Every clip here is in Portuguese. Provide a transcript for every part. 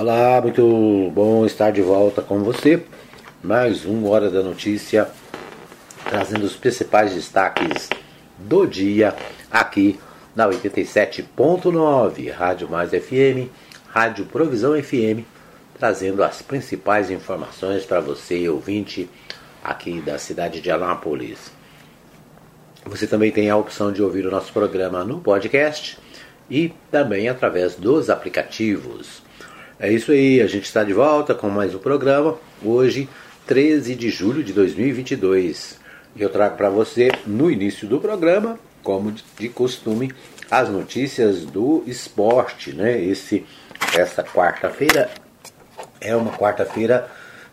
Olá, muito bom estar de volta com você. Mais uma hora da notícia, trazendo os principais destaques do dia aqui na 87.9, Rádio Mais FM, Rádio Provisão FM, trazendo as principais informações para você, ouvinte aqui da cidade de Anápolis. Você também tem a opção de ouvir o nosso programa no podcast e também através dos aplicativos. É isso aí, a gente está de volta com mais um programa. Hoje, 13 de julho de 2022. Eu trago para você, no início do programa, como de costume, as notícias do esporte. Né? Esse, essa quarta-feira é uma quarta-feira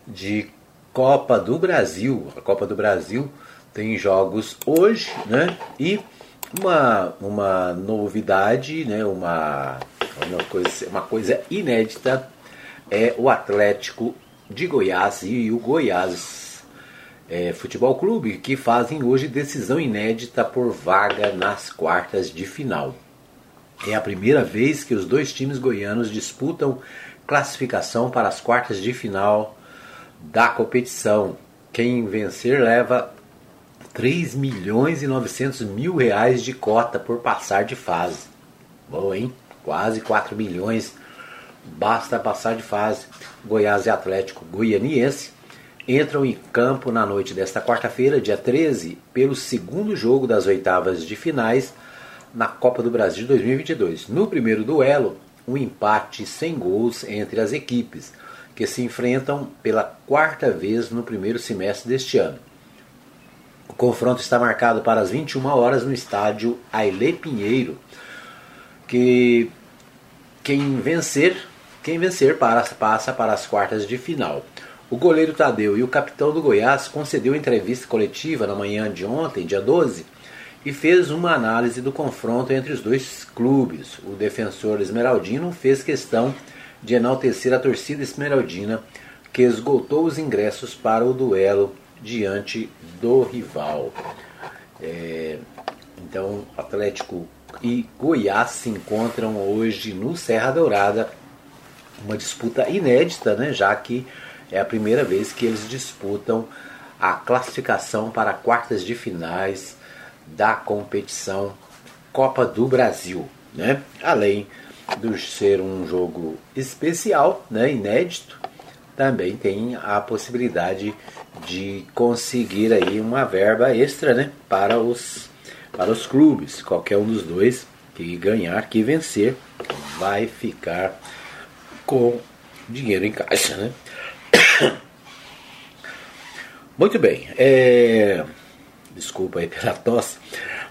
de Copa do Brasil. A Copa do Brasil tem jogos hoje, né? E uma, uma novidade, né? uma, uma, coisa, uma coisa inédita é o Atlético de Goiás e o Goiás é, Futebol Clube que fazem hoje decisão inédita por vaga nas quartas de final. É a primeira vez que os dois times goianos disputam classificação para as quartas de final da competição. Quem vencer leva 3 milhões e 900 mil reais de cota por passar de fase. Bom, hein? Quase 4 milhões. Basta passar de fase. Goiás e Atlético Goianiense entram em campo na noite desta quarta-feira, dia 13, pelo segundo jogo das oitavas de finais na Copa do Brasil 2022. No primeiro duelo, um empate sem gols entre as equipes, que se enfrentam pela quarta vez no primeiro semestre deste ano. O confronto está marcado para as 21 horas no estádio Aile Pinheiro, que quem vencer, quem vencer passa para as quartas de final. O goleiro Tadeu e o capitão do Goiás concedeu entrevista coletiva na manhã de ontem, dia 12, e fez uma análise do confronto entre os dois clubes. O defensor esmeraldino fez questão de enaltecer a torcida esmeraldina, que esgotou os ingressos para o duelo diante do rival. É, então, Atlético e Goiás se encontram hoje no Serra Dourada, uma disputa inédita, né, já que é a primeira vez que eles disputam a classificação para quartas de finais da competição Copa do Brasil, né? Além de ser um jogo especial, né, inédito, também tem a possibilidade de conseguir aí uma verba extra né, para, os, para os clubes. Qualquer um dos dois que ganhar, que vencer, vai ficar com dinheiro em caixa. Né? Muito bem. É... Desculpa aí pela tosse.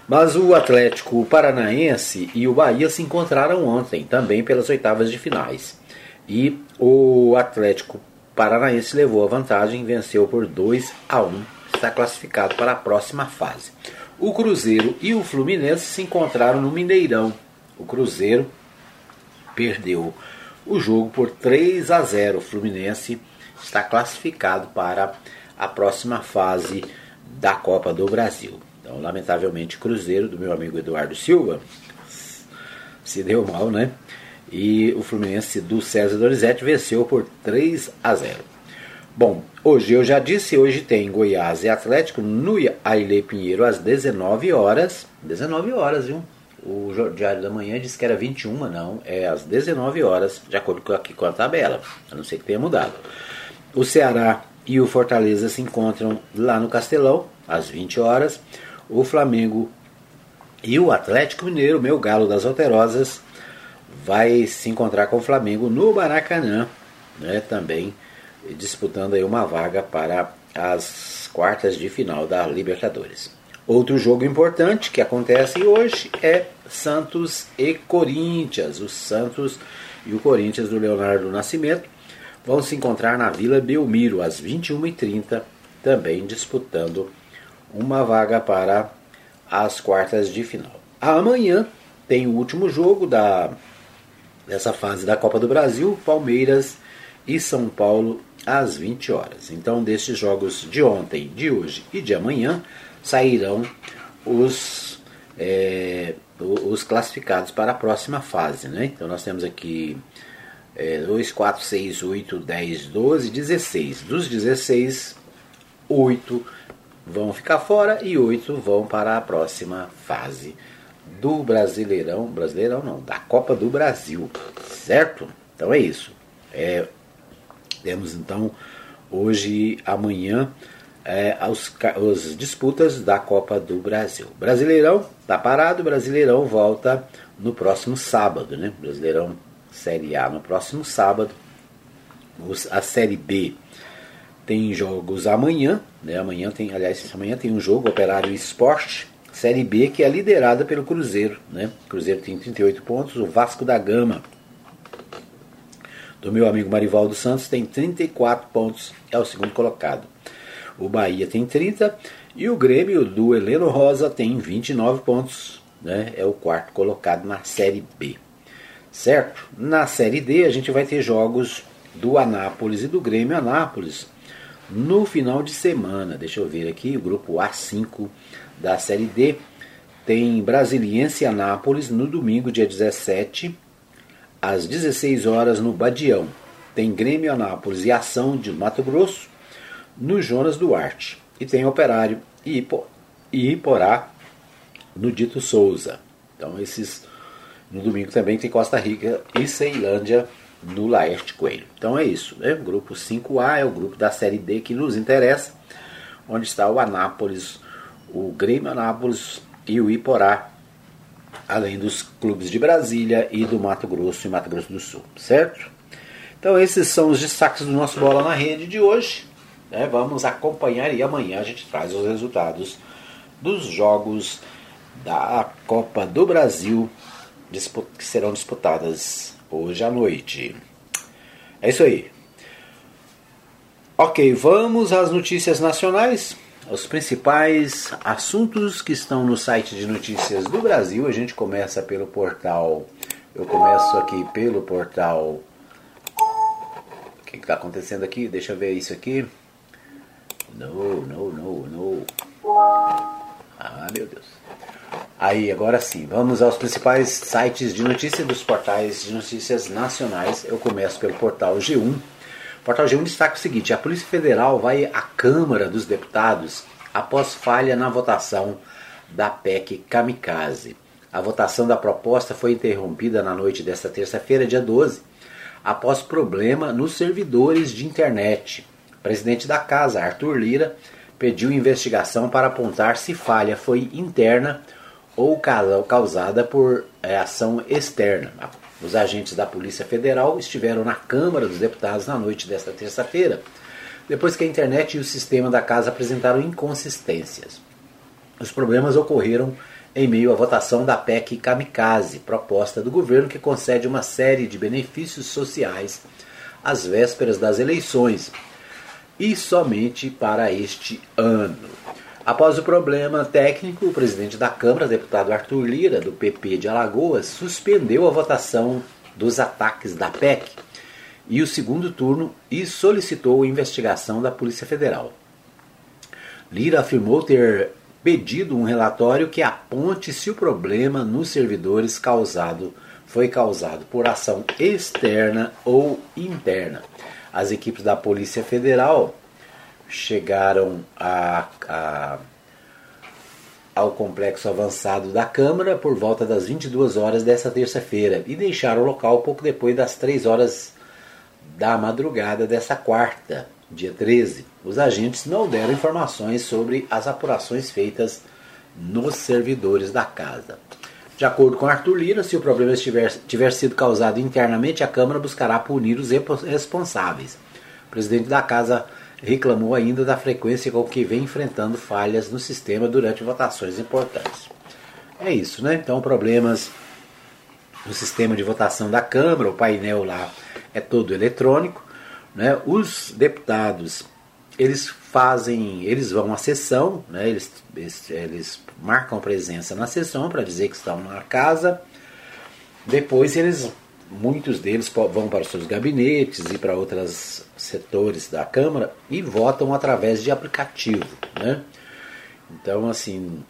Mas o Atlético Paranaense e o Bahia se encontraram ontem, também pelas oitavas de finais. E o Atlético Paranaense levou a vantagem venceu por 2 a 1, está classificado para a próxima fase. O Cruzeiro e o Fluminense se encontraram no Mineirão. O Cruzeiro perdeu o jogo por 3 a 0. O Fluminense está classificado para a próxima fase da Copa do Brasil. Então, lamentavelmente, Cruzeiro do meu amigo Eduardo Silva se deu mal, né? E o Fluminense do César Dorizete venceu por 3 a 0. Bom, hoje eu já disse, hoje tem Goiás e Atlético no Aile Pinheiro às 19 horas. 19 horas, viu? O Diário da Manhã disse que era 21, não, é às 19 horas, de acordo com aqui com a tabela, a não ser que tenha mudado. O Ceará e o Fortaleza se encontram lá no Castelão, às 20 horas. O Flamengo e o Atlético Mineiro, meu galo das Alterosas, vai se encontrar com o Flamengo no Maracanã, né, também disputando aí uma vaga para as quartas de final da Libertadores. Outro jogo importante que acontece hoje é Santos e Corinthians. O Santos e o Corinthians do Leonardo Nascimento vão se encontrar na Vila Belmiro às 21h30, também disputando uma vaga para as quartas de final. Amanhã tem o último jogo da dessa fase da Copa do Brasil, Palmeiras e São Paulo às 20 horas. Então, destes jogos de ontem, de hoje e de amanhã, sairão os, é, os classificados para a próxima fase. Né? Então, nós temos aqui é, 2, 4, 6, 8, 10, 12, 16. Dos 16, 8 vão ficar fora e 8 vão para a próxima fase do Brasileirão. Brasileirão não, da Copa do Brasil. Certo? Então é isso. É, temos então hoje, amanhã, é, os disputas da Copa do Brasil. Brasileirão está parado, Brasileirão volta no próximo sábado, né? Brasileirão Série A no próximo sábado. Os, a Série B tem jogos amanhã, né? Amanhã tem, aliás, amanhã tem um jogo Operário Esporte, Série B que é liderada pelo Cruzeiro, né? Cruzeiro tem 38 pontos, o Vasco da Gama do meu amigo Marivaldo Santos tem 34 pontos, é o segundo colocado. O Bahia tem 30 e o Grêmio do Heleno Rosa tem 29 pontos, né? É o quarto colocado na Série B. Certo? Na Série D a gente vai ter jogos do Anápolis e do Grêmio Anápolis no final de semana. Deixa eu ver aqui, o grupo A5 da Série D tem Brasiliense e Anápolis no domingo, dia 17, às 16 horas no Badião. Tem Grêmio Anápolis e Ação de Mato Grosso no Jonas Duarte. E tem Operário e, Ipo, e Iporá no Dito Souza. Então esses no domingo também tem Costa Rica e Ceilândia no Laerte Coelho. Então é isso, né? O grupo 5A é o grupo da série D que nos interessa, onde está o Anápolis, o Grêmio Anápolis e o Iporá além dos clubes de Brasília e do Mato Grosso e Mato Grosso do Sul, certo? Então esses são os destaques do nosso Bola na Rede de hoje. Né? Vamos acompanhar e amanhã a gente traz os resultados dos jogos da Copa do Brasil que serão disputadas hoje à noite. É isso aí. Ok, vamos às notícias nacionais os principais assuntos que estão no site de notícias do Brasil. A gente começa pelo portal. Eu começo aqui pelo portal. O que está acontecendo aqui? Deixa eu ver isso aqui. Não, não, não, não. Ah, meu Deus. Aí, agora sim, vamos aos principais sites de notícias dos portais de notícias nacionais. Eu começo pelo portal G1 Portal G1 destaca o seguinte: a Polícia Federal vai à Câmara dos Deputados após falha na votação da PEC Kamikaze. A votação da proposta foi interrompida na noite desta terça-feira, dia 12, após problema nos servidores de internet. O presidente da casa, Arthur Lira, pediu investigação para apontar se falha foi interna ou causada por é, ação externa. Os agentes da Polícia Federal estiveram na Câmara dos Deputados na noite desta terça-feira, depois que a internet e o sistema da casa apresentaram inconsistências. Os problemas ocorreram em meio à votação da PEC Kamikaze, proposta do governo que concede uma série de benefícios sociais às vésperas das eleições e somente para este ano. Após o problema técnico, o presidente da Câmara, deputado Arthur Lira, do PP de Alagoas, suspendeu a votação dos ataques da PEC e o segundo turno e solicitou investigação da Polícia Federal. Lira afirmou ter pedido um relatório que aponte se o problema nos servidores causado foi causado por ação externa ou interna. As equipes da Polícia Federal chegaram a, a, ao complexo avançado da Câmara por volta das 22 horas dessa terça-feira e deixaram o local pouco depois das 3 horas da madrugada dessa quarta, dia 13. Os agentes não deram informações sobre as apurações feitas nos servidores da casa. De acordo com Arthur Lira, se o problema tiver, tiver sido causado internamente, a Câmara buscará punir os responsáveis. O presidente da casa reclamou ainda da frequência com que vem enfrentando falhas no sistema durante votações importantes. É isso, né? Então, problemas no sistema de votação da Câmara, o painel lá é todo eletrônico, né? Os deputados, eles fazem, eles vão à sessão, né? Eles, eles, eles marcam presença na sessão para dizer que estão na casa. Depois eles muitos deles vão para os seus gabinetes e para outros setores da Câmara e votam através de aplicativo. Né? Então, assim,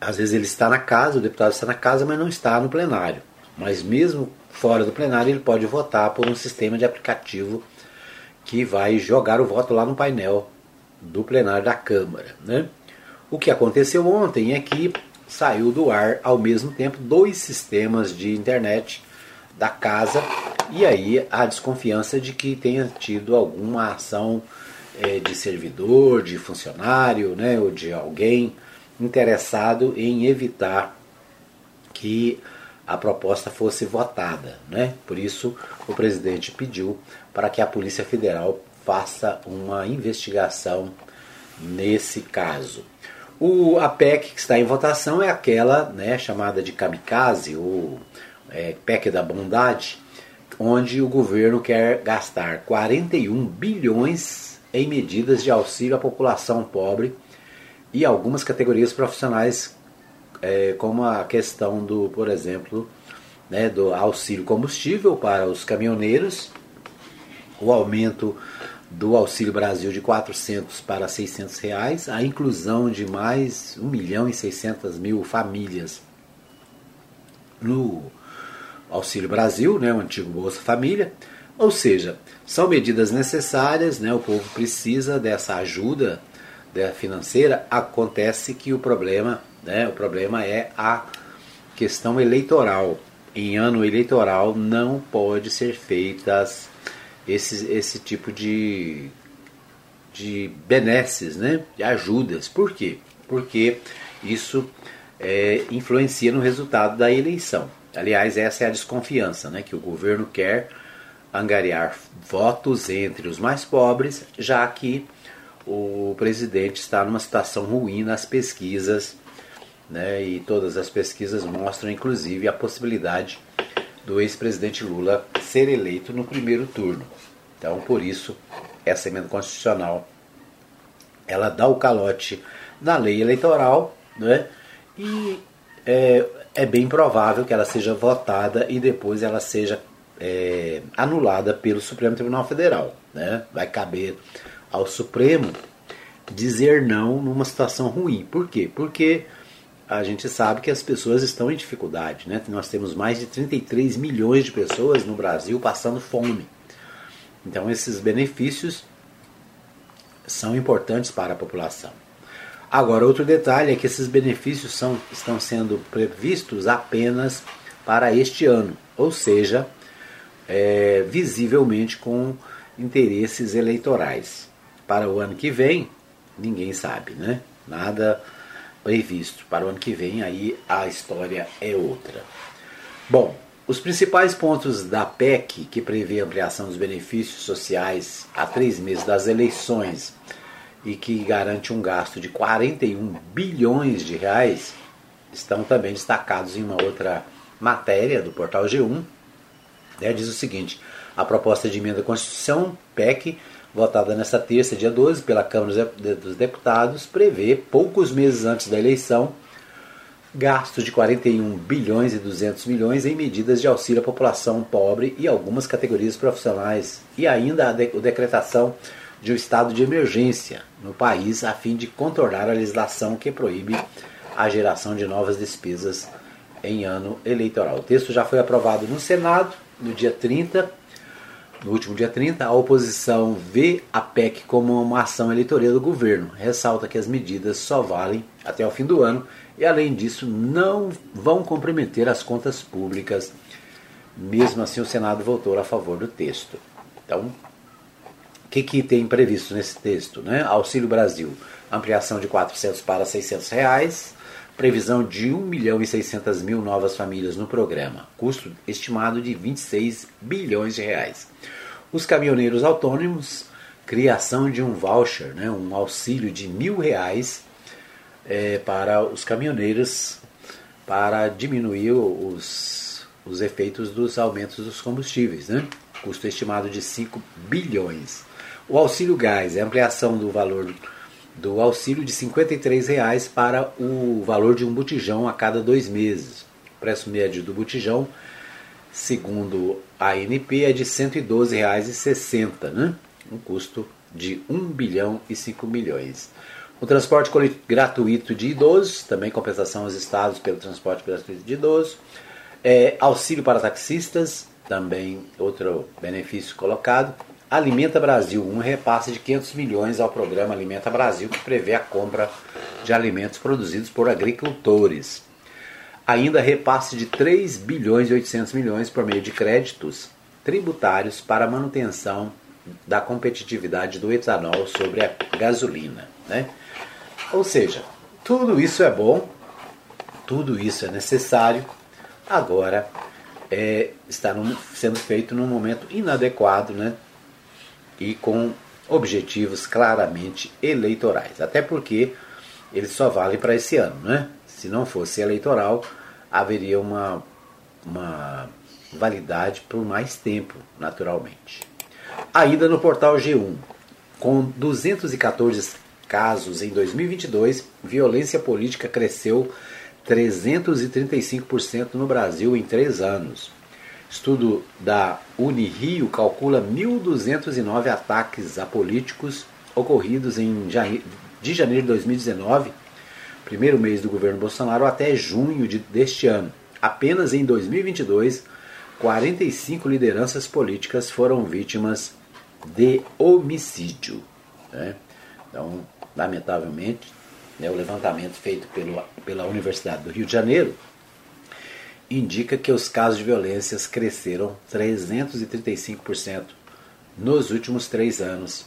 às vezes ele está na casa, o deputado está na casa, mas não está no plenário. Mas mesmo fora do plenário, ele pode votar por um sistema de aplicativo que vai jogar o voto lá no painel do plenário da Câmara. Né? O que aconteceu ontem é que saiu do ar ao mesmo tempo dois sistemas de internet da casa e aí a desconfiança de que tenha tido alguma ação é, de servidor, de funcionário, né, ou de alguém interessado em evitar que a proposta fosse votada. Né? Por isso, o presidente pediu para que a Polícia Federal faça uma investigação nesse caso. O, a PEC que está em votação é aquela né, chamada de kamikaze, ou é, PEC da bondade, onde o governo quer gastar 41 bilhões em medidas de auxílio à população pobre e algumas categorias profissionais, é, como a questão do, por exemplo, né, do auxílio combustível para os caminhoneiros, o aumento do Auxílio Brasil de 400 para 600 reais, a inclusão de mais 1 milhão e 600 mil famílias no Auxílio Brasil, né, o antigo Bolsa Família, ou seja, são medidas necessárias, né, o povo precisa dessa ajuda financeira, acontece que o problema, né, o problema é a questão eleitoral. Em ano eleitoral não pode ser feitas esse, esse tipo de, de benesses, né, de ajudas. Por quê? Porque isso é, influencia no resultado da eleição. Aliás, essa é a desconfiança, né, que o governo quer angariar votos entre os mais pobres, já que o presidente está numa situação ruim nas pesquisas, né, e todas as pesquisas mostram inclusive a possibilidade do ex-presidente Lula ser eleito no primeiro turno. Então, por isso, essa emenda constitucional ela dá o calote na lei eleitoral, né, e é, é bem provável que ela seja votada e depois ela seja é, anulada pelo Supremo Tribunal Federal. Né? Vai caber ao Supremo dizer não numa situação ruim. Por quê? Porque a gente sabe que as pessoas estão em dificuldade. Né? Nós temos mais de 33 milhões de pessoas no Brasil passando fome. Então, esses benefícios são importantes para a população. Agora, outro detalhe é que esses benefícios são, estão sendo previstos apenas para este ano, ou seja, é, visivelmente com interesses eleitorais. Para o ano que vem, ninguém sabe, né? Nada previsto. Para o ano que vem, aí a história é outra. Bom, os principais pontos da PEC, que prevê a ampliação dos benefícios sociais a três meses das eleições e que garante um gasto de 41 bilhões de reais, estão também destacados em uma outra matéria do portal G1. Né, diz o seguinte: a proposta de emenda à Constituição, PEC, votada nesta terça, dia 12, pela Câmara dos Deputados, prevê, poucos meses antes da eleição, gastos de 41 bilhões e 200 milhões em medidas de auxílio à população pobre e algumas categorias profissionais, e ainda a, de, a decretação de um estado de emergência no país a fim de contornar a legislação que proíbe a geração de novas despesas em ano eleitoral. O texto já foi aprovado no Senado no dia 30, no último dia 30. A oposição vê a PEC como uma ação eleitoral do governo. Ressalta que as medidas só valem até o fim do ano e, além disso, não vão comprometer as contas públicas. Mesmo assim, o Senado votou a favor do texto. Então, o que, que tem previsto nesse texto? Né? Auxílio Brasil, ampliação de 400 para 600 reais, previsão de 1 milhão e 600 mil novas famílias no programa, custo estimado de 26 bilhões de reais. Os caminhoneiros autônomos, criação de um voucher, né, um auxílio de mil reais é, para os caminhoneiros para diminuir os, os efeitos dos aumentos dos combustíveis, né? custo estimado de 5 bilhões. O auxílio gás é ampliação do valor do auxílio de R$ 53,00 para o valor de um botijão a cada dois meses. O preço médio do botijão, segundo a ANP, é de R$ 112,60, né? um custo de 1 bilhão e 5 milhões. O transporte gratuito de idosos, também compensação aos estados pelo transporte gratuito de idosos, É, auxílio para taxistas, também outro benefício colocado. Alimenta Brasil, um repasse de 500 milhões ao programa Alimenta Brasil, que prevê a compra de alimentos produzidos por agricultores. Ainda repasse de 3 bilhões e 800 milhões por meio de créditos tributários para manutenção da competitividade do etanol sobre a gasolina. Né? Ou seja, tudo isso é bom, tudo isso é necessário, agora é, está sendo feito num momento inadequado né? E com objetivos claramente eleitorais. Até porque ele só vale para esse ano. Né? Se não fosse eleitoral, haveria uma, uma validade por mais tempo, naturalmente. Ainda no portal G1, com 214 casos em 2022, violência política cresceu 335% no Brasil em três anos. Estudo da Unirio calcula 1.209 ataques a políticos ocorridos em de janeiro de 2019, primeiro mês do governo Bolsonaro, até junho de, deste ano. Apenas em 2022, 45 lideranças políticas foram vítimas de homicídio. Né? Então, lamentavelmente, né, o levantamento feito pelo, pela Universidade do Rio de Janeiro indica que os casos de violências cresceram 335% nos últimos três anos.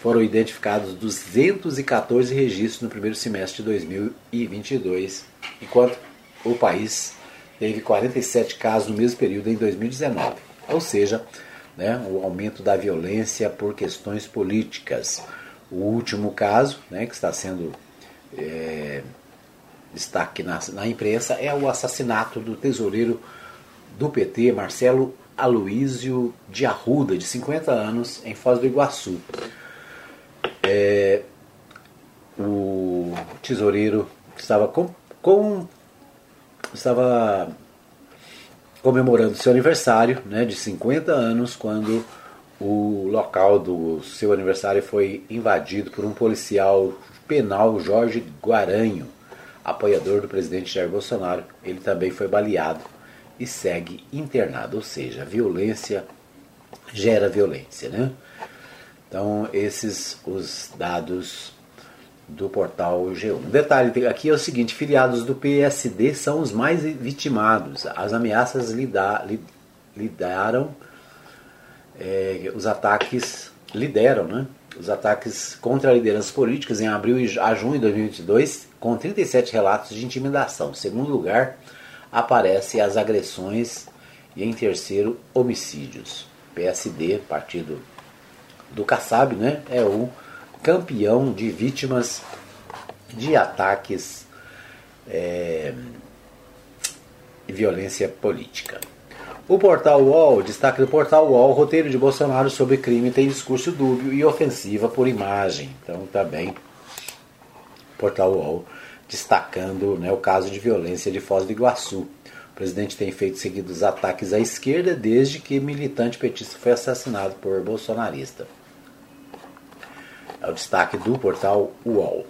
Foram identificados 214 registros no primeiro semestre de 2022, enquanto o país teve 47 casos no mesmo período em 2019. Ou seja, né, o aumento da violência por questões políticas. O último caso, né, que está sendo é, destaque na, na imprensa, é o assassinato do tesoureiro do PT, Marcelo Aloísio de Arruda, de 50 anos, em Foz do Iguaçu. É, o tesoureiro estava com, com estava comemorando seu aniversário né, de 50 anos, quando o local do seu aniversário foi invadido por um policial penal, Jorge Guaranho, apoiador do presidente Jair Bolsonaro. Ele também foi baleado e segue internado, ou seja, violência gera violência, né? Então, esses os dados do portal G1. Detalhe aqui é o seguinte: filiados do PSD são os mais vitimados. As ameaças lida, lidaram, é, os ataques lideram, né? Os ataques contra lideranças políticas em abril a junho de 2022, com 37 relatos de intimidação. Em segundo lugar, aparece as agressões e em terceiro, homicídios. PSD, partido do Kassab, né? É o campeão de vítimas de ataques é, e violência política. O portal UOL, destaque do portal UOL, roteiro de Bolsonaro sobre crime tem discurso dúbio e ofensiva por imagem. Então também portal UOL destacando né, o caso de violência de Foz do Iguaçu. O presidente tem feito seguidos ataques à esquerda desde que militante petista foi assassinado por bolsonarista. É o destaque do portal UOL.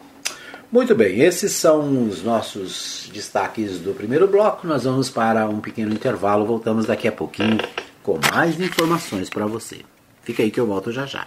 Muito bem, esses são os nossos destaques do primeiro bloco. Nós vamos para um pequeno intervalo. Voltamos daqui a pouquinho com mais informações para você. Fica aí que eu volto já já.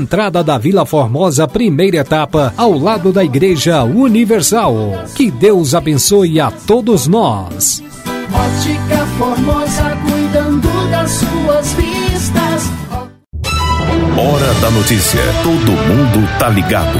entrada da Vila Formosa, primeira etapa, ao lado da Igreja Universal. Que Deus abençoe a todos nós. Ótica Formosa, cuidando das suas vistas. Hora da notícia. Todo mundo tá ligado.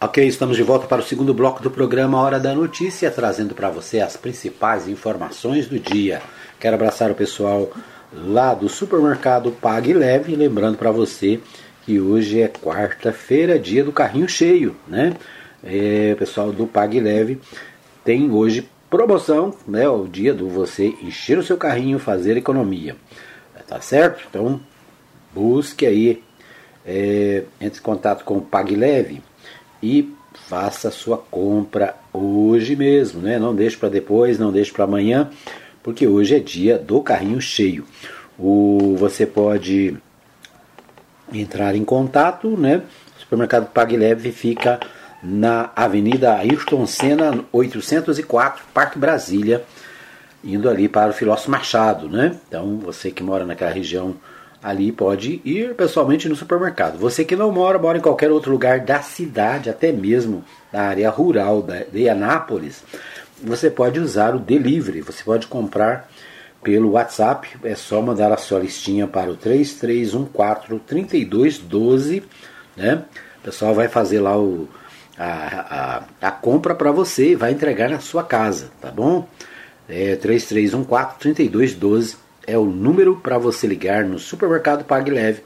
Ok, estamos de volta para o segundo bloco do programa Hora da Notícia, trazendo para você as principais informações do dia. Quero abraçar o pessoal lá do supermercado Pague Leve, lembrando para você que hoje é quarta-feira, dia do carrinho cheio, né? É, pessoal do Pague Leve tem hoje promoção, né? O dia do você encher o seu carrinho, fazer economia, tá certo? Então busque aí, é, entre em contato com o Pague Leve e faça sua compra hoje mesmo, né? Não deixe para depois, não deixe para amanhã, porque hoje é dia do carrinho cheio. O, você pode entrar em contato, né? O supermercado Pague Leve fica na Avenida Ayrton Senna 804, Parque Brasília, indo ali para o Filósofo Machado, né? Então, você que mora naquela região ali pode ir pessoalmente no supermercado. Você que não mora, mora em qualquer outro lugar da cidade, até mesmo na área rural de Anápolis, você pode usar o delivery. Você pode comprar pelo WhatsApp, é só mandar a sua listinha para o 3314 3212, né? O pessoal vai fazer lá o, a, a, a compra para você e vai entregar na sua casa, tá bom? É 3314 3212 é o número para você ligar no supermercado Pague Leve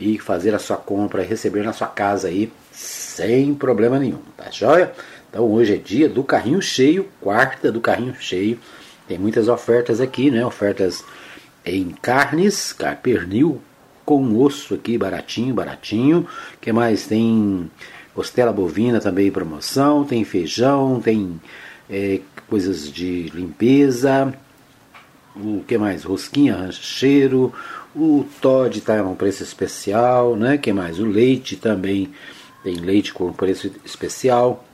e fazer a sua compra e receber na sua casa aí sem problema nenhum, tá joia? Então hoje é dia do carrinho cheio, quarta do carrinho cheio. Tem muitas ofertas aqui, né? Ofertas em carnes, pernil com osso aqui, baratinho, baratinho. que mais? Tem costela bovina também em promoção, tem feijão, tem é, coisas de limpeza, o que mais? Rosquinha rancheiro, o Todd está um preço especial, né? que mais? O leite também tem leite com preço especial.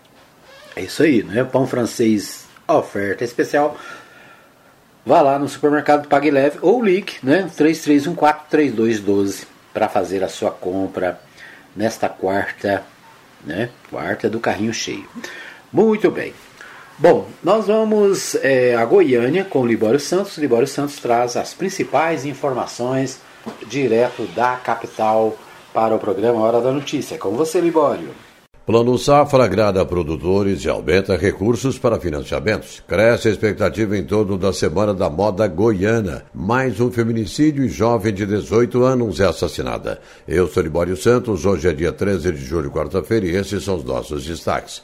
É isso aí, né? Pão francês, oferta especial. Vá lá no supermercado Pague Leve ou ligue, né? 33143212 para fazer a sua compra nesta quarta, né? Quarta do carrinho cheio. Muito bem. Bom, nós vamos é, a Goiânia com o Libório Santos. O Libório Santos traz as principais informações direto da capital para o programa Hora da Notícia. Com você, Libório. Plano Safra agrada produtores e aumenta recursos para financiamentos. Cresce a expectativa em torno da Semana da Moda Goiana. Mais um feminicídio e jovem de 18 anos é assassinada. Eu sou Libório Santos, hoje é dia 13 de julho, quarta-feira, e esses são os nossos destaques.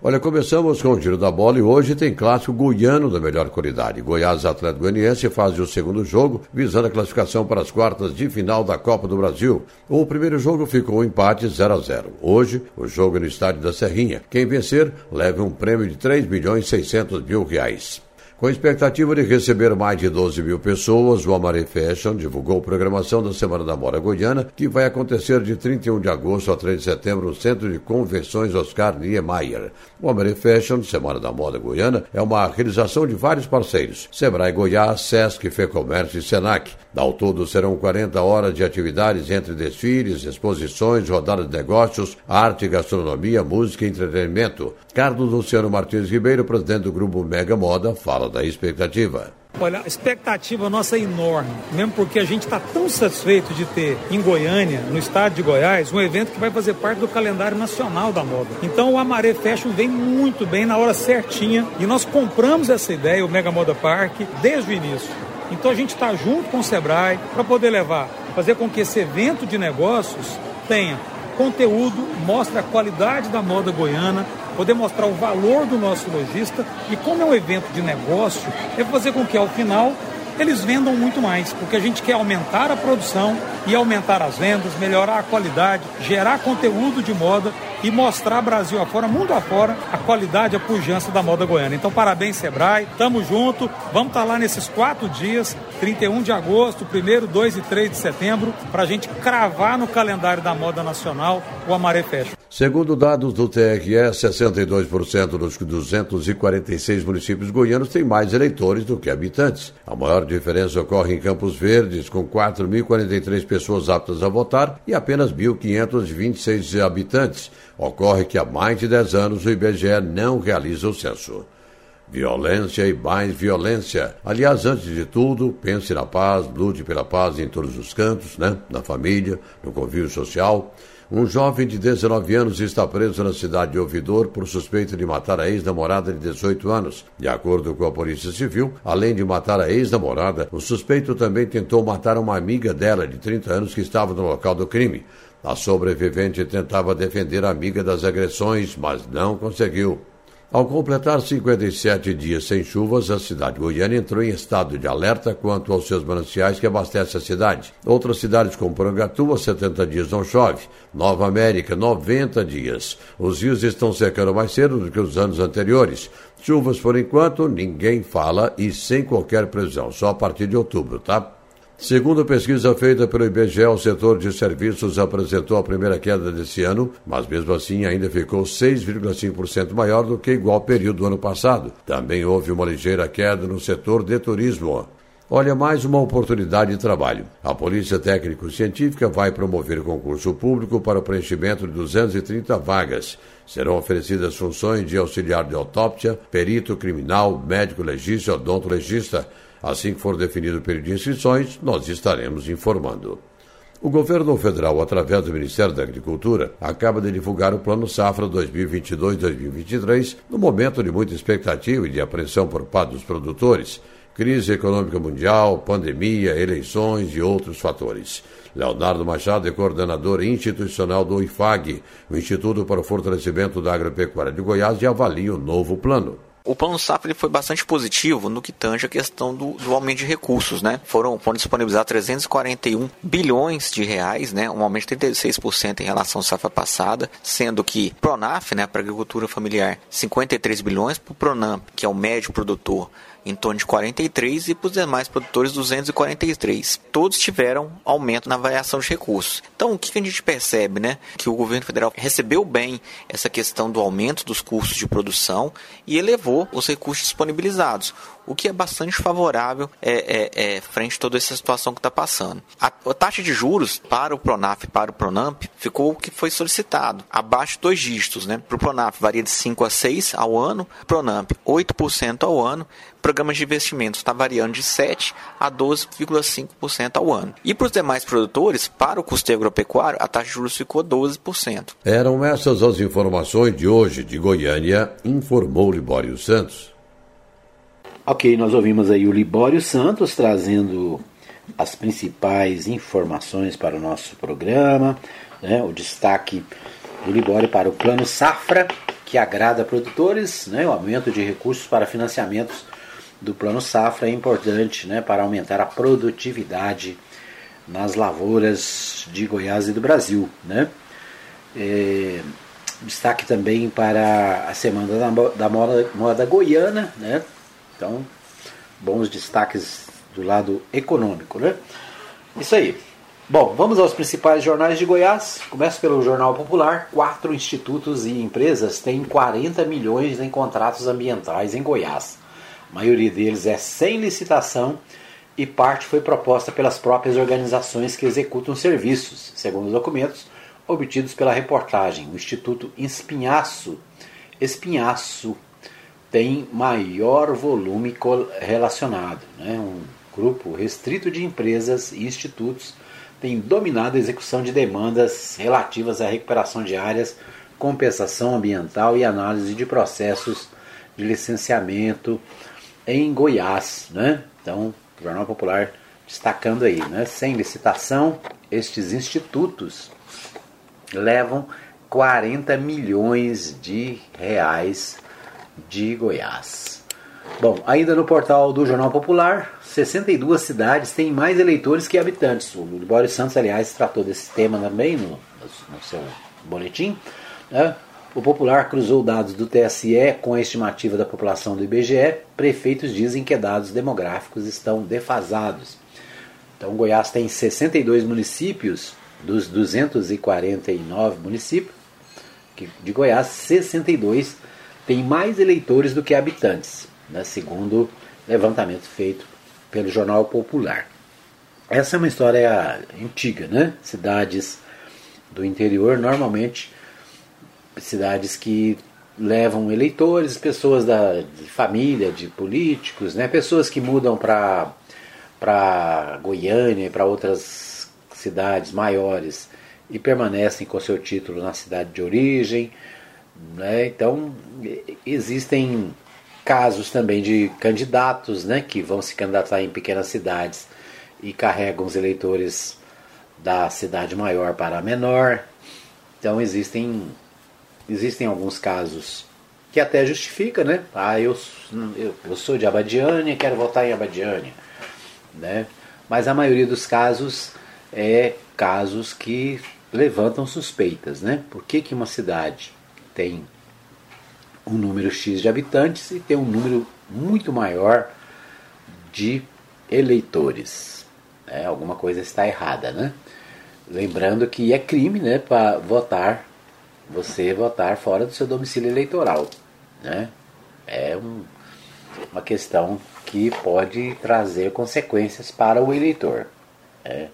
Olha, começamos com o giro da bola e hoje tem clássico goiano da melhor qualidade. Goiás Atlético Goianiense faz o segundo jogo, visando a classificação para as quartas de final da Copa do Brasil. O primeiro jogo ficou um empate 0 a 0. Hoje, o jogo é no estádio da Serrinha. Quem vencer leva um prêmio de 3 milhões e 600 mil reais. Com expectativa de receber mais de 12 mil pessoas, o Amare Fashion divulgou programação da Semana da Moda Goiana, que vai acontecer de 31 de agosto a 3 de setembro no Centro de Convenções Oscar Niemeyer. O Amare Fashion, Semana da Moda Goiana, é uma realização de vários parceiros, Sebrae Goiás, Sesc, Fecomércio e Senac. Ao todo, serão 40 horas de atividades entre desfiles, exposições, rodadas de negócios, arte, gastronomia, música e entretenimento. Carlos Luciano Martins Ribeiro, presidente do grupo Mega Moda, fala da expectativa. Olha, a expectativa nossa é enorme, mesmo porque a gente está tão satisfeito de ter em Goiânia, no estado de Goiás, um evento que vai fazer parte do calendário nacional da moda. Então o Amaré Fashion vem muito bem na hora certinha e nós compramos essa ideia, o Mega Moda Park, desde o início. Então a gente está junto com o Sebrae para poder levar, fazer com que esse evento de negócios tenha conteúdo, mostre a qualidade da moda goiana, poder mostrar o valor do nosso lojista e como é um evento de negócio, é fazer com que ao final eles vendam muito mais, porque a gente quer aumentar a produção e aumentar as vendas, melhorar a qualidade, gerar conteúdo de moda e mostrar Brasil afora, mundo afora, a qualidade, a pujança da moda goiana. Então, parabéns, Sebrae, tamo junto, vamos estar tá lá nesses quatro dias, 31 de agosto, 1 2 e 3 de setembro, para a gente cravar no calendário da moda nacional o Amaré. Segundo dados do TRE, 62% dos 246 municípios goianos têm mais eleitores do que habitantes. A maior diferença ocorre em Campos Verdes, com 4.043 pessoas aptas a votar e apenas 1.526 habitantes. Ocorre que há mais de 10 anos o IBGE não realiza o censo. Violência e mais violência. Aliás, antes de tudo, pense na paz, lute pela paz em todos os cantos, né? Na família, no convívio social. Um jovem de 19 anos está preso na cidade de Ouvidor por suspeita de matar a ex-namorada de 18 anos. De acordo com a Polícia Civil, além de matar a ex-namorada, o suspeito também tentou matar uma amiga dela de 30 anos que estava no local do crime. A sobrevivente tentava defender a amiga das agressões, mas não conseguiu. Ao completar 57 dias sem chuvas, a cidade goiana entrou em estado de alerta quanto aos seus mananciais que abastecem a cidade. Outras cidades como Porangatuba, 70 dias não chove. Nova América, 90 dias. Os rios estão secando mais cedo do que os anos anteriores. Chuvas, por enquanto, ninguém fala e sem qualquer previsão, só a partir de outubro, tá? Segundo pesquisa feita pelo IBGE, o setor de serviços apresentou a primeira queda desse ano, mas mesmo assim ainda ficou 6,5% maior do que igual período do ano passado. Também houve uma ligeira queda no setor de turismo. Olha, mais uma oportunidade de trabalho. A Polícia Técnico-Científica vai promover concurso público para o preenchimento de 230 vagas. Serão oferecidas funções de auxiliar de autópsia, perito criminal, médico legista, odonto legista Assim que for definido o período de inscrições, nós estaremos informando. O governo federal, através do Ministério da Agricultura, acaba de divulgar o Plano Safra 2022-2023, no momento de muita expectativa e de apreensão por parte dos produtores, crise econômica mundial, pandemia, eleições e outros fatores. Leonardo Machado é coordenador institucional do IFAG, o Instituto para o Fortalecimento da Agropecuária de Goiás, e avalia o novo plano o plano safra foi bastante positivo no que tange a questão do, do aumento de recursos, né? Foram, foram disponibilizados 341 bilhões de reais, né? Um aumento de 36% em relação à safra passada, sendo que Pronaf, né, para agricultura familiar, 53 bilhões, para o Pronamp, que é o médio produtor, em torno de 43 e para os demais produtores 243. Todos tiveram aumento na variação de recursos. Então, o que, a gente percebe, né? Que o governo federal recebeu bem essa questão do aumento dos custos de produção e elevou os recursos disponibilizados o que é bastante favorável é, é, é frente a toda essa situação que está passando. A, a, taxa de juros para o Pronaf e para o Pronamp ficou o que foi solicitado, abaixo de dois dígitos. Né? Para o Pronaf varia de 5 a 6 ao ano, Pronamp 8% ao ano, programas de investimentos está variando de 7 a 12,5% ao ano. E para os demais produtores, para o custeio agropecuário, a taxa de juros ficou 12%. Eram essas as informações de hoje de Goiânia, informou Libório Santos. Ok, nós ouvimos aí o Libório Santos trazendo as principais informações para o nosso programa, né, o destaque do Libório para o Plano Safra, que agrada produtores, né, o aumento de recursos para financiamentos do Plano Safra é importante né, para aumentar a produtividade nas lavouras de Goiás e do Brasil. Né? É, destaque também para a Semana da, da moda, moda Goiana, né? Então, bons destaques do lado econômico, né? Isso aí. Bom, vamos aos principais jornais de Goiás. Começa pelo Jornal Popular. Quatro institutos e empresas têm 40 milhões em contratos ambientais em Goiás. A maioria deles é sem licitação e parte foi proposta pelas próprias organizações que executam serviços, segundo documentos obtidos pela reportagem. O Instituto Espinhaço, Espinhaço tem maior volume relacionado. Né? Um grupo restrito de empresas e institutos tem dominado a execução de demandas relativas à recuperação de áreas, compensação ambiental e análise de processos de licenciamento em Goiás. Né? Então, o Jornal Popular destacando aí, né? sem licitação, estes institutos levam 40 milhões de reais de Goiás. Bom, ainda no portal do Jornal Popular, 62 cidades têm mais eleitores que habitantes. O Boris Santos, aliás, tratou desse tema também no, no seu boletim. Né? O Popular cruzou dados do TSE com a estimativa da população do IBGE. Prefeitos dizem que dados demográficos estão defasados. Então, Goiás tem 62 municípios, dos 249 municípios de Goiás, 62 têm mais eleitores do que habitantes, né, segundo levantamento feito pelo Jornal Popular. Essa é uma história antiga, né? Cidades do interior, normalmente cidades que levam eleitores, pessoas da de família, de políticos, né? Pessoas que mudam para Goiânia e para outras cidades maiores e permanecem com seu título na cidade de origem. Né? Então, existem casos também de candidatos né, que vão se candidatar em pequenas cidades e carregam os eleitores da cidade maior para a menor. Então, existem, existem alguns casos que até justifica, né? Ah, eu, eu, eu sou de Abadiânia, quero votar em Abadiânia. Né? Mas a maioria dos casos é casos que levantam suspeitas, né? Por que, que uma cidade tem um número X de habitantes e tem um número muito maior de eleitores? É, alguma coisa está errada, né? Lembrando que é crime, né, para votar, você votar fora do seu domicílio eleitoral, né? É um, uma questão que pode trazer consequências para o eleitor. É,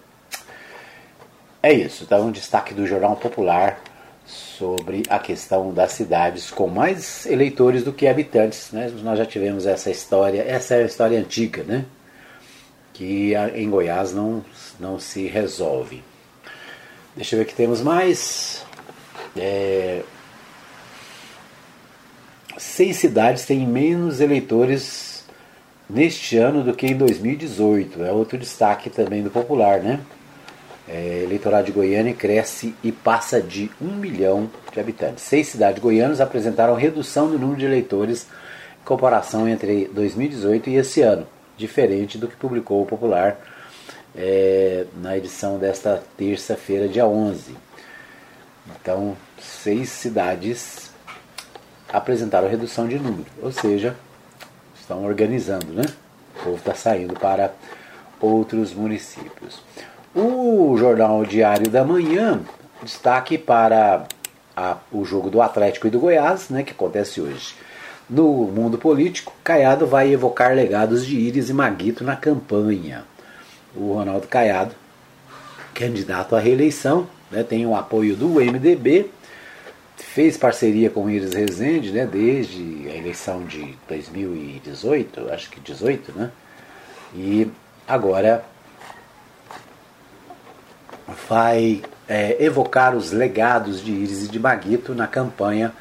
é isso. Então, um destaque do Jornal Popular sobre a questão das cidades com mais eleitores do que habitantes. Né? Nós já tivemos essa história, essa é a história antiga, né? que em Goiás não, não se resolve. Deixa eu ver o que temos mais. É... Seis cidades têm menos eleitores neste ano do que em 2018. É outro destaque também do popular, né? É, eleitorado de Goiânia cresce e passa de um milhão de habitantes. Seis cidades goianas apresentaram redução do número de eleitores em comparação entre 2018 e esse ano, diferente do que publicou o Popular é, na edição desta terça-feira, dia 11. Então, seis cidades apresentaram redução de número, ou seja, estão organizando, né? O povo está saindo para outros municípios. O Jornal Diário da Manhã destaque para a, o jogo do Atlético e do Goiás, né, que acontece hoje. No mundo político, Caiado vai evocar legados de Íris e Maguito na campanha. O Ronaldo Caiado, candidato à reeleição, né, tem o apoio do MDB, fez parceria com Iris Rezende né, desde a eleição de 2018, acho que 18, né? E agora vai é, evocar os legados de Iris e de Maguito na campanha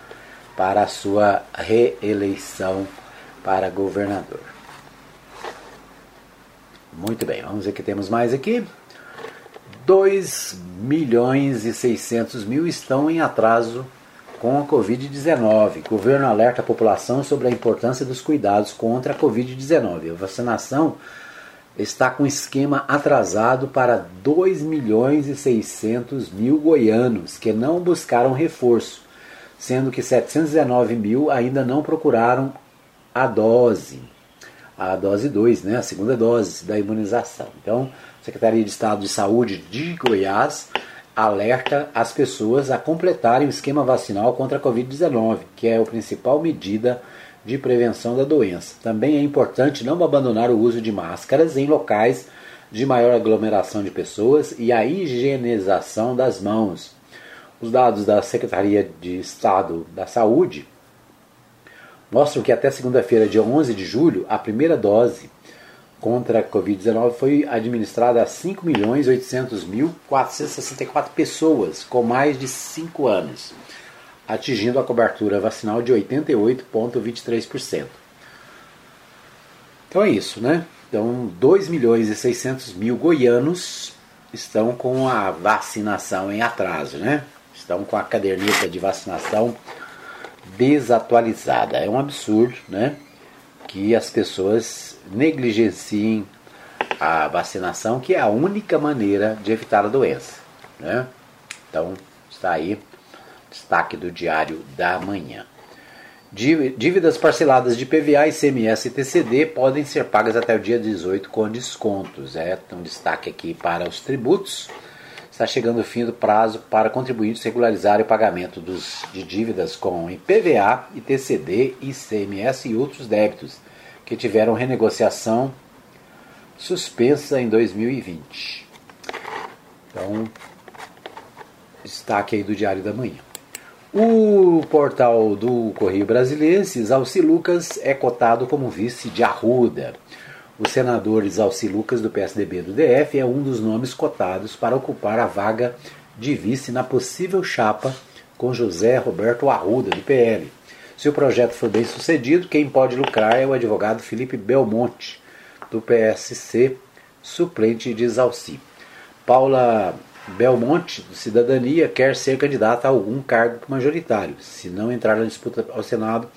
para a sua reeleição para governador. Muito bem, vamos ver o que temos mais aqui. 2 milhões e 600 mil estão em atraso com a Covid-19. O governo alerta a população sobre a importância dos cuidados contra a Covid-19. A vacinação está com esquema atrasado para 2 milhões e 600 mil goianos que não buscaram reforço, sendo que 719 mil ainda não procuraram a dose, a dose 2, né, a segunda dose da imunização. Então, a Secretaria de Estado de Saúde de Goiás alerta as pessoas a completarem o esquema vacinal contra a Covid-19, que é a principal medida de prevenção da doença. Também é importante não abandonar o uso de máscaras em locais de maior aglomeração de pessoas e a higienização das mãos. Os dados da Secretaria de Estado da Saúde mostram que até segunda-feira, dia 11 de julho, a primeira dose contra a Covid-19 foi administrada a 5.800.464 pessoas com mais de 5 anos atingindo a cobertura vacinal de 88,23%. Então é isso, né? Então, 2 milhões e 600 mil goianos estão com a vacinação em atraso, né? Estão com a caderneta de vacinação desatualizada. É um absurdo, né? Que as pessoas negligenciem a vacinação, que é a única maneira de evitar a doença. Né? Então, está aí destaque do Diário da Manhã. Dívidas parceladas de PVA, ICMS e TCD podem ser pagas até o dia 18 com descontos. É um destaque aqui para os tributos. Está chegando o fim do prazo para contribuintes regularizarem o pagamento dos, de dívidas com IPVA, ITCD, ICMS e outros débitos que tiveram renegociação suspensa em 2020. Então, destaque aí do Diário da Manhã. O portal do Correio Brasilenses, Alci Lucas é cotado como vice de Arruda. O senador Isalci Lucas, do PSDB do DF, é um dos nomes cotados para ocupar a vaga de vice na possível chapa com José Roberto Arruda, do PL. Se o projeto for bem sucedido, quem pode lucrar é o advogado Felipe Belmonte, do PSC, suplente de Isalci. Paula Belmonte, do Cidadania, quer ser candidata a algum cargo majoritário. Se não entrar na disputa ao Senado,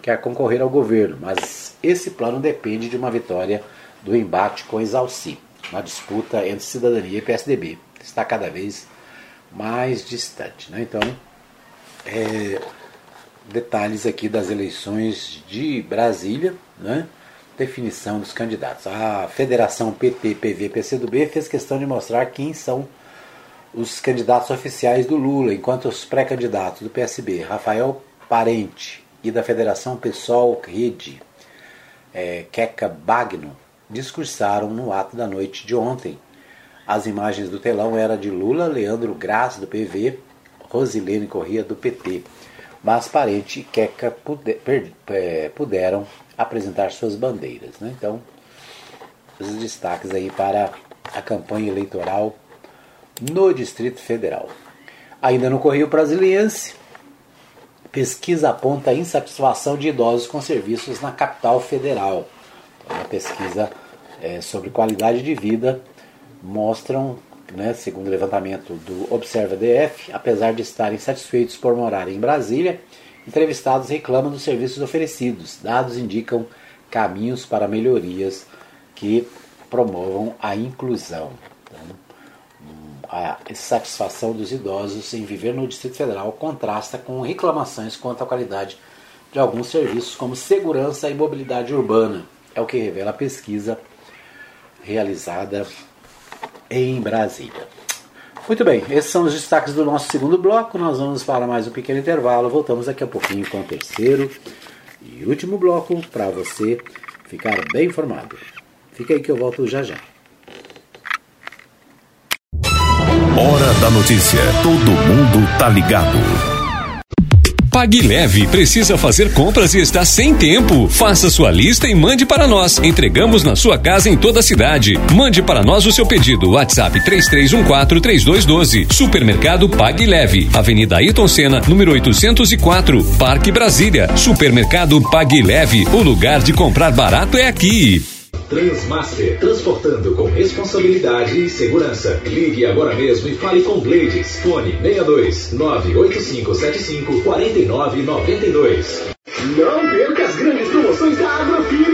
quer concorrer ao governo. Mas esse plano depende de uma vitória do embate com Exalci, na disputa entre Cidadania e PSDB, está cada vez mais distante. Né? Então, é, detalhes aqui das eleições de Brasília, né? definição dos candidatos. A Federação PT, PV, PCdoB fez questão de mostrar quem são os candidatos oficiais do Lula, enquanto os pré-candidatos do PSB, Rafael Parente, e da Federação Pessoal Rede, é, Queca Bagno, discursaram no ato da noite de ontem. As imagens do telão eram de Lula, Leandro Graz, do PV, Rosilene Corrêa, do PT. Mas Parente e Queca puder, per, é, puderam apresentar suas bandeiras. Né? Então, os destaques aí para a campanha eleitoral no Distrito Federal. Ainda no Correio Brasiliense, pesquisa aponta a insatisfação de idosos com serviços na capital federal. Então, uma pesquisa é, sobre qualidade de vida mostram, né, segundo o levantamento do Observa DF, apesar de estarem satisfeitos por morar em Brasília, entrevistados reclamam dos serviços oferecidos. Dados indicam caminhos para melhorias que promovam a inclusão a insatisfação dos idosos em viver no Distrito Federal contrasta com reclamações quanto à qualidade de alguns serviços, como segurança e mobilidade urbana. É o que revela a pesquisa realizada em Brasília. Muito bem, esses são os destaques do nosso segundo bloco. Nós vamos para mais um pequeno intervalo. Voltamos daqui a pouquinho com o terceiro e último bloco para você ficar bem informado. Fica aí que eu volto já já. Hora da notícia. Todo mundo tá ligado. Pague Leve precisa fazer compras e está sem tempo. Faça sua lista e mande para nós. Entregamos na sua casa em toda a cidade. Mande para nós o seu pedido. WhatsApp 33143212. Supermercado Pague Leve. Avenida Ayrton Senna, número 804, Parque Brasília. Supermercado Pague Leve. O lugar de comprar barato é aqui. Transmaster, transportando com responsabilidade e segurança. Ligue agora mesmo e fale com Blades. Fone 62 98575 4992. Não perca as grandes promoções da Agrofires.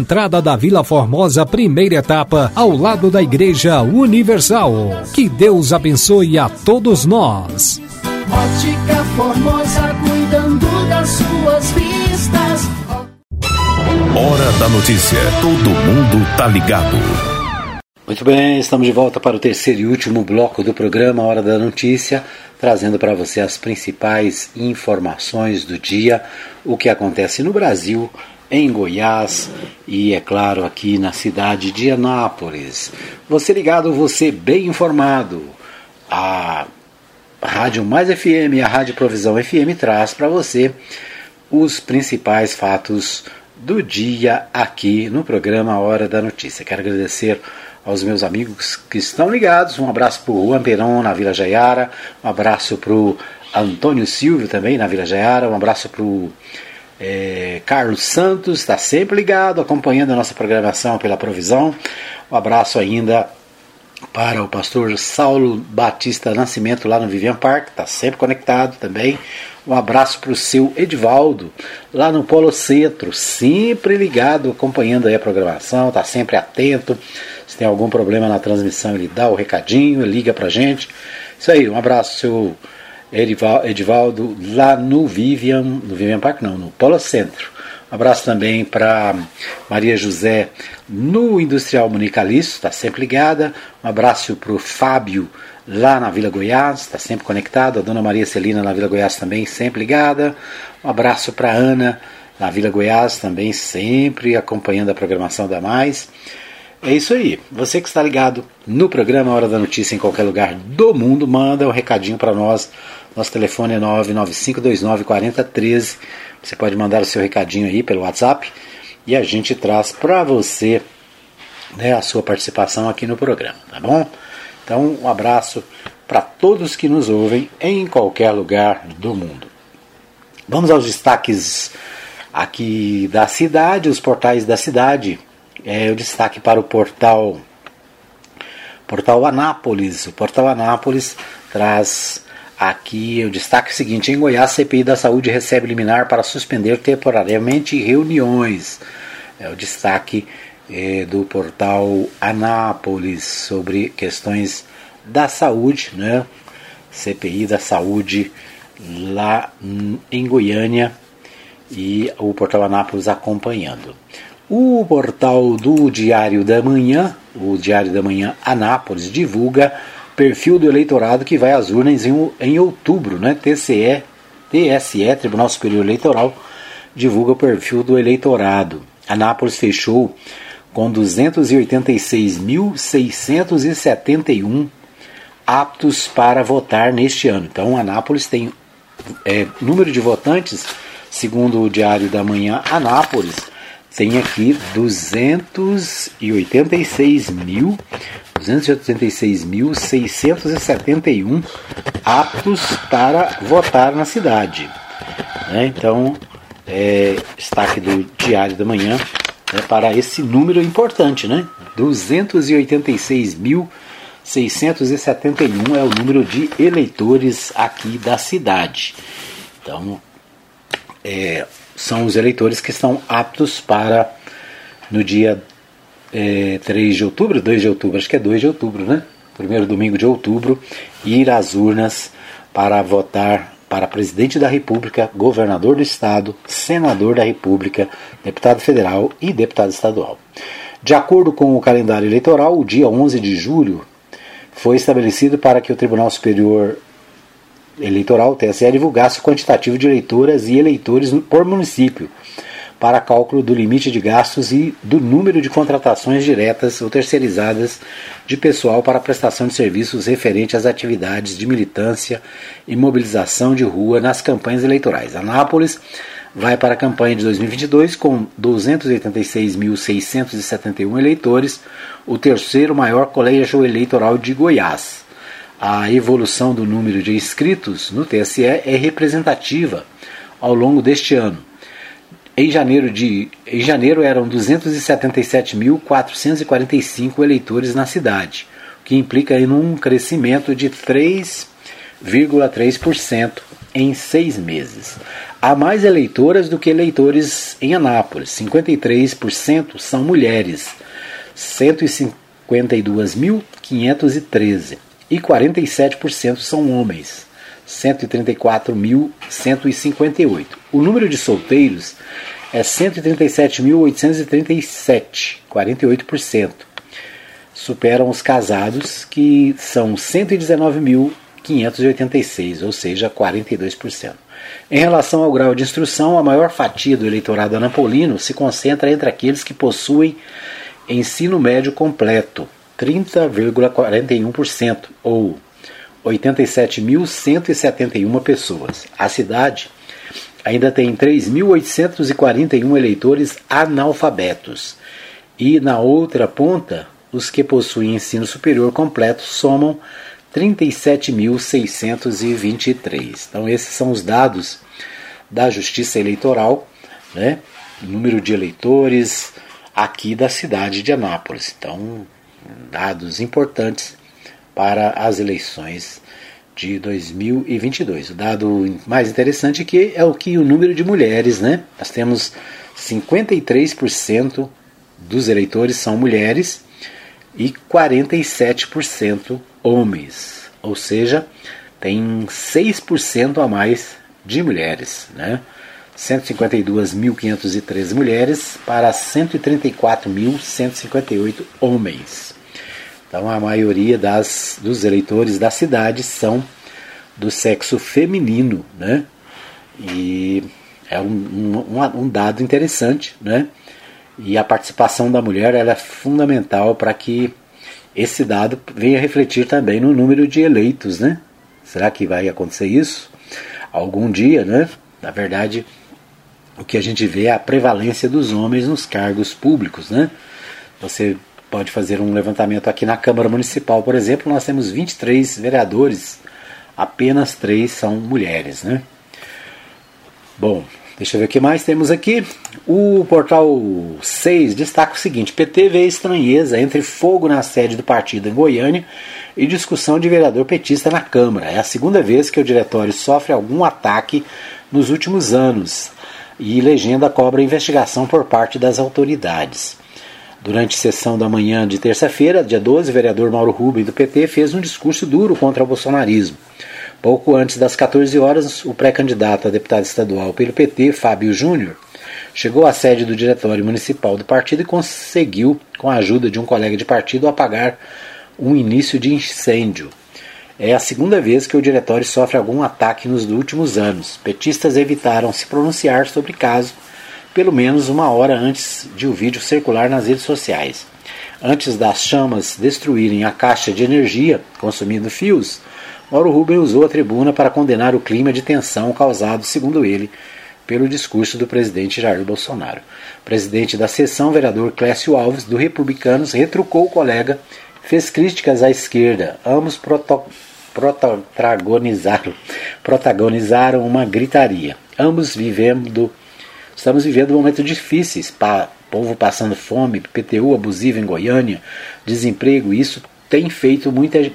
entrada da Vila Formosa, primeira etapa, ao lado da Igreja Universal. Que Deus abençoe a todos nós. Ótica Formosa, cuidando das suas vistas. Hora da notícia. Todo mundo tá ligado. Muito bem, estamos de volta para o terceiro e último bloco do programa Hora da Notícia, trazendo para você as principais informações do dia, o que acontece no Brasil, em Goiás e, é claro, aqui na cidade de Anápolis. Você ligado, você bem informado. A Rádio Mais FM a Rádio Provisão FM traz para você os principais fatos do dia aqui no programa Hora da Notícia. Quero agradecer aos meus amigos que estão ligados. Um abraço para o Juan Peron na Vila Jaiara, um abraço para o Antônio Silvio também na Vila Jaiara, um abraço para o é, Carlos Santos, está sempre ligado, acompanhando a nossa programação pela provisão. Um abraço ainda para o pastor Saulo Batista Nascimento lá no Vivian Park, está sempre conectado também. Um abraço para o seu Edivaldo, lá no Polo Centro, sempre ligado, acompanhando a programação, está sempre atento. Se tem algum problema na transmissão, ele dá o recadinho, liga para gente. Isso aí, um abraço, seu Edivaldo, lá no Vivian, no Vivian Park não, no Polo Centro. Um abraço também para Maria José no Industrial Municaliço, está sempre ligada. Um abraço para o Fábio lá na Vila Goiás, está sempre conectado. A dona Maria Celina na Vila Goiás também, sempre ligada. Um abraço para Ana na Vila Goiás também, sempre acompanhando a programação da Mais. É isso aí. Você que está ligado no programa Hora da Notícia em qualquer lugar do mundo, manda um recadinho para nós. Nosso telefone é 995294013. Você pode mandar o seu recadinho aí pelo WhatsApp e a gente traz para você né, a sua participação aqui no programa, tá bom? Então, um abraço para todos que nos ouvem em qualquer lugar do mundo. Vamos aos destaques aqui da cidade, os portais da cidade. É o destaque para o portal Portal Anápolis. O Portal Anápolis traz aqui o destaque seguinte: em Goiás, CPI da Saúde recebe liminar para suspender temporariamente reuniões. É o destaque é, do portal Anápolis sobre questões da saúde, né? CPI da saúde lá em Goiânia e o portal Anápolis acompanhando. O portal do Diário da Manhã, o Diário da Manhã Anápolis, divulga perfil do eleitorado que vai às urnas em, em outubro, né? TCE, TSE, Tribunal Superior Eleitoral, divulga o perfil do eleitorado. Anápolis fechou com 286.671 aptos para votar neste ano. Então, Anápolis tem é, número de votantes, segundo o Diário da Manhã Anápolis, tem aqui 286 mil 286.671 aptos para votar na cidade. Né? Então, é, destaque do Diário da Manhã né, para esse número importante, né? 286.671 é o número de eleitores aqui da cidade. Então, é, são os eleitores que estão aptos para, no dia é, 3 de outubro, 2 de outubro, acho que é 2 de outubro, né? Primeiro domingo de outubro, ir às urnas para votar para presidente da República, governador do Estado, senador da República, deputado federal e deputado estadual. De acordo com o calendário eleitoral, o dia 11 de julho foi estabelecido para que o Tribunal Superior Eleitoral, TSE, divulgasse o quantitativo de eleitoras e eleitores por município para cálculo do limite de gastos e do número de contratações diretas ou terceirizadas de pessoal para prestação de serviços referente às atividades de militância e mobilização de rua nas campanhas eleitorais. Anápolis vai para a campanha de 2022 com 286.671 eleitores, o terceiro maior colégio eleitoral de Goiás a evolução do número de inscritos no TSE é representativa ao longo deste ano. Em janeiro, de, em janeiro eram 277.445 eleitores na cidade, o que implica em um crescimento de 3,3% em seis meses. Há mais eleitoras do que eleitores em Anápolis, 53% são mulheres, 152.513 e 47% são homens, 134.158. O número de solteiros é 137.837, 48%. superam os casados, que são 119.586, ou seja, 42%. Em relação ao grau de instrução, a maior fatia do eleitorado anapolino se concentra entre aqueles que possuem ensino médio completo, 30,41%, ou 87.171 pessoas. A cidade ainda tem 3.841 eleitores analfabetos. E na outra ponta, os que possuem ensino superior completo somam 37.623. Então, esses são os dados da Justiça Eleitoral, né? número de eleitores aqui da cidade de Anápolis. Então, dados importantes para as eleições de 2022. O dado mais interessante que é o que o número de mulheres, né? Nós temos 53% dos eleitores são mulheres e 47% homens. Ou seja, tem 6% a mais de mulheres, né? 152.513 mulheres para 134.158 homens. Então a maioria das, dos eleitores da cidade são do sexo feminino, né? E é um, um, um dado interessante, né? E a participação da mulher é fundamental para que esse dado venha refletir também no número de eleitos, né? Será que vai acontecer isso? Algum dia, né? Na verdade, o que a gente vê é a prevalência dos homens nos cargos públicos, né? Você pode fazer um levantamento aqui na Câmara Municipal, por exemplo, nós temos 23 vereadores, apenas três são mulheres, né? Bom, deixa eu ver o que mais temos aqui. O portal 6 destaca o seguinte: PT vê estranheza entre fogo na sede do partido em Goiânia e discussão de vereador petista na Câmara. É a segunda vez que o diretório sofre algum ataque nos últimos anos e legenda cobra investigação por parte das autoridades. Durante sessão da manhã de terça-feira, dia 12, o vereador Mauro Rubem, do PT, fez um discurso duro contra o bolsonarismo. Pouco antes das 14 horas, o pré-candidato a deputado estadual pelo PT, Fábio Júnior, chegou à sede do diretório municipal do partido e conseguiu, com a ajuda de um colega de partido, apagar um início de incêndio. É a segunda vez que o diretório sofre algum ataque nos últimos anos. Petistas evitaram se pronunciar sobre caso pelo menos uma hora antes de o vídeo circular nas redes sociais. Antes das chamas destruírem a caixa de energia, consumindo fios, Mauro Rubem usou a tribuna para condenar o clima de tensão causado, segundo ele, pelo discurso do presidente Jair Bolsonaro. Presidente da sessão, vereador Clécio Alves, do Republicanos, retrucou o colega, fez críticas à esquerda. Ambos protagonizaram, protagonizaram uma gritaria. Ambos vivendo, estamos vivendo momentos difíceis, pa, povo passando fome, PTU abusivo em Goiânia, desemprego, isso tem feito muita,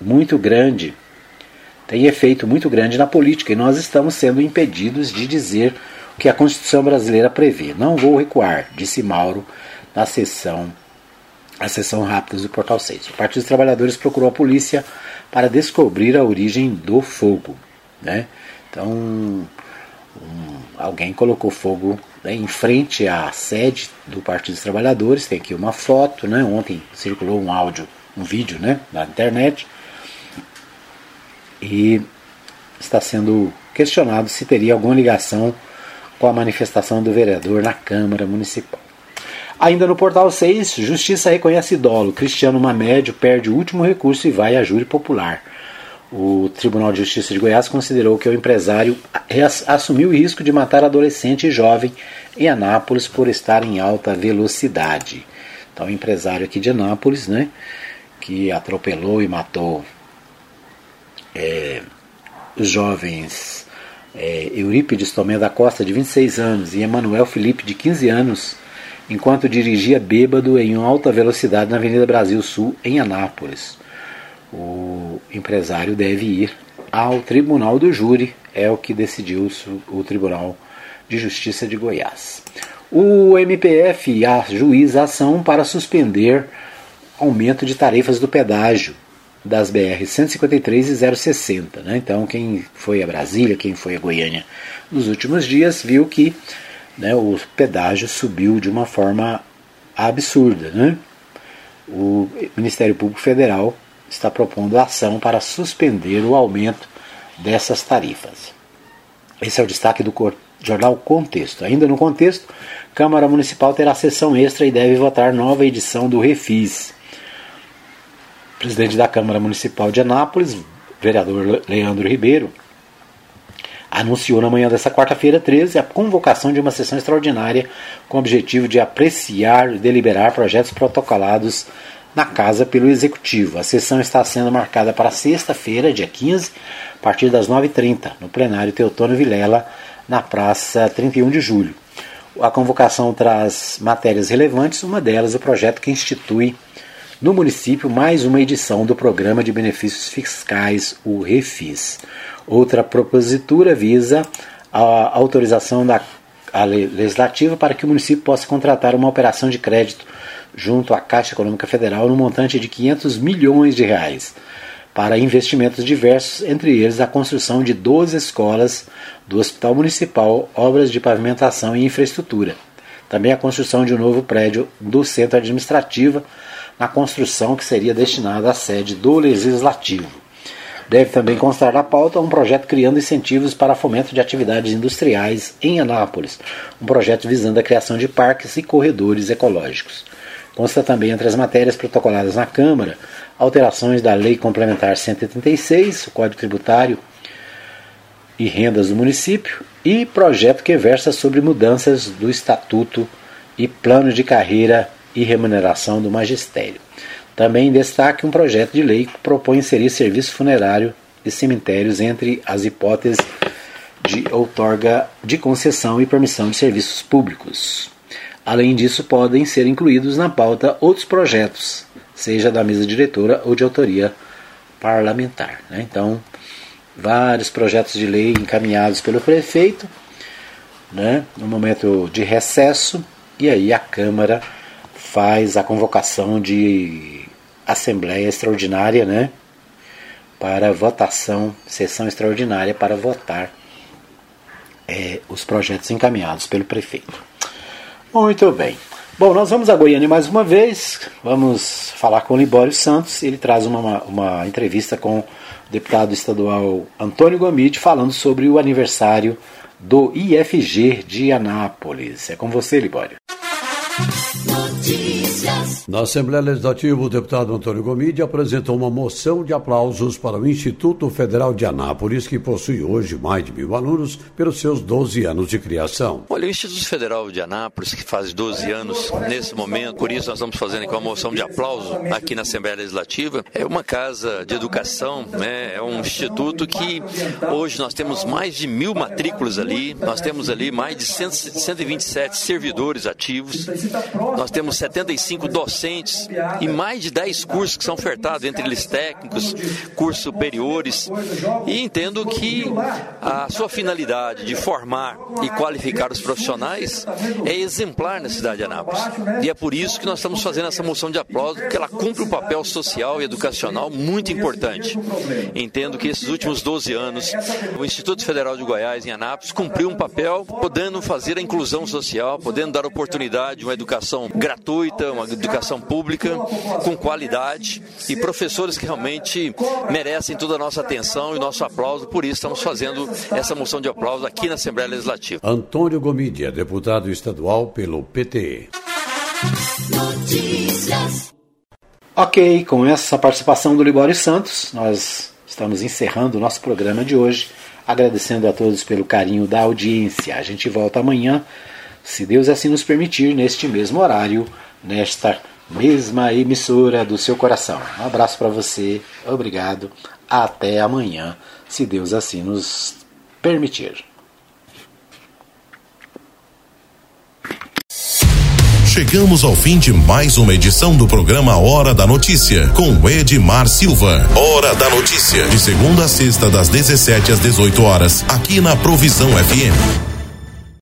muito grande, tem efeito muito grande na política e nós estamos sendo impedidos de dizer o que a Constituição brasileira prevê. Não vou recuar, disse Mauro na sessão a sessão rápida do Portal 6. O Partido dos Trabalhadores procurou a polícia para descobrir a origem do fogo. Né? Então, um, alguém colocou fogo né, em frente à sede do Partido dos Trabalhadores. Tem aqui uma foto, né? ontem circulou um áudio, um vídeo né, na internet. E está sendo questionado se teria alguma ligação com a manifestação do vereador na Câmara Municipal. Ainda no portal 6, Justiça reconhece dolo. Cristiano Mamédio perde o último recurso e vai a júri popular. O Tribunal de Justiça de Goiás considerou que o empresário assumiu o risco de matar adolescente e jovem em Anápolis por estar em alta velocidade. Então, o empresário aqui de Anápolis, né, que atropelou e matou é, jovens é, Eurípides Tomé da Costa, de 26 anos, e Emanuel Felipe, de 15 anos, enquanto dirigia bêbado em alta velocidade na Avenida Brasil Sul, em Anápolis. O empresário deve ir ao Tribunal do Júri, é o que decidiu o Tribunal de Justiça de Goiás. O MPF ajuiza ação para suspender aumento de tarifas do pedágio das BR 153 e 060. Né? Então, quem foi a Brasília, quem foi a Goiânia nos últimos dias, viu que né, o pedágio subiu de uma forma absurda. Né? o Ministério Público Federal está propondo ação para suspender o aumento dessas tarifas. Esse é o destaque do jornal Contexto. Ainda no contexto, Câmara Municipal terá sessão extra e deve votar nova edição do Refis. O presidente da Câmara Municipal de Anápolis, vereador Leandro Ribeiro, anunciou na manhã desta quarta-feira 13 a convocação de uma sessão extraordinária com o objetivo de apreciar e deliberar projetos protocolados na casa pelo Executivo. A sessão está sendo marcada para sexta-feira, dia 15, a partir das 9h30, no plenário Teotônio Vilela, na Praça 31 de Julho. A convocação traz matérias relevantes, uma delas o projeto que institui no município mais uma edição do Programa de Benefícios Fiscais, o REFIS. Outra propositura visa a autorização da legislativa para que o município possa contratar uma operação de crédito junto à Caixa Econômica Federal no montante de 500 milhões de reais para investimentos diversos, entre eles a construção de 12 escolas do Hospital Municipal, obras de pavimentação e infraestrutura. Também a construção de um novo prédio do Centro Administrativo, na construção que seria destinada à sede do Legislativo. Deve também constar na pauta um projeto criando incentivos para fomento de atividades industriais em Anápolis, um projeto visando a criação de parques e corredores ecológicos. Consta também entre as matérias protocoladas na Câmara alterações da Lei Complementar 136, o Código Tributário e Rendas do Município, e projeto que versa sobre mudanças do Estatuto e Plano de Carreira e Remuneração do Magistério. Também destaque um projeto de lei que propõe inserir serviço funerário e cemitérios entre as hipóteses de outorga de concessão e permissão de serviços públicos. Além disso, podem ser incluídos na pauta outros projetos, seja da mesa diretora ou de autoria parlamentar. Né? Então, vários projetos de lei encaminhados pelo prefeito, né? no momento de recesso, e aí a Câmara faz a convocação de Assembleia Extraordinária, né? Para votação, sessão extraordinária para votar é, os projetos encaminhados pelo prefeito. Muito bem. Bom, nós vamos a Goiânia mais uma vez, vamos falar com o Libório Santos, ele traz uma, uma entrevista com o deputado estadual Antônio Gomide falando sobre o aniversário do IFG de Anápolis. É com você, Libório. Notícias. Na Assembleia Legislativa, o deputado Antônio Gomide apresentou uma moção de aplausos para o Instituto Federal de Anápolis, que possui hoje mais de mil alunos pelos seus 12 anos de criação. Olha, o Instituto Federal de Anápolis, que faz 12 anos nesse momento, por isso nós estamos fazendo aqui uma moção de aplauso aqui na Assembleia Legislativa, é uma casa de educação, né? é um instituto que hoje nós temos mais de mil matrículas ali, nós temos ali mais de 127 servidores ativos, nós temos 75 docentes e mais de 10 cursos que são ofertados, entre eles técnicos, cursos superiores. E entendo que a sua finalidade de formar e qualificar os profissionais é exemplar na cidade de Anápolis. E é por isso que nós estamos fazendo essa moção de aplauso, porque ela cumpre um papel social e educacional muito importante. Entendo que esses últimos 12 anos, o Instituto Federal de Goiás, em Anápolis, cumpriu um papel podendo fazer a inclusão social, podendo dar oportunidade, uma educação gratuita, uma educação pública com qualidade e professores que realmente merecem toda a nossa atenção e nosso aplauso. Por isso estamos fazendo essa moção de aplauso aqui na Assembleia Legislativa. Antônio Gomidia, deputado estadual pelo PT. Notícias. Ok, com essa participação do Libório Santos, nós estamos encerrando o nosso programa de hoje, agradecendo a todos pelo carinho da audiência. A gente volta amanhã se Deus assim nos permitir, neste mesmo horário, nesta mesma emissora do seu coração. Um abraço para você, obrigado, até amanhã, se Deus assim nos permitir. Chegamos ao fim de mais uma edição do programa Hora da Notícia, com Edmar Silva. Hora da Notícia, de segunda a sexta, das 17 às 18 horas, aqui na Provisão FM.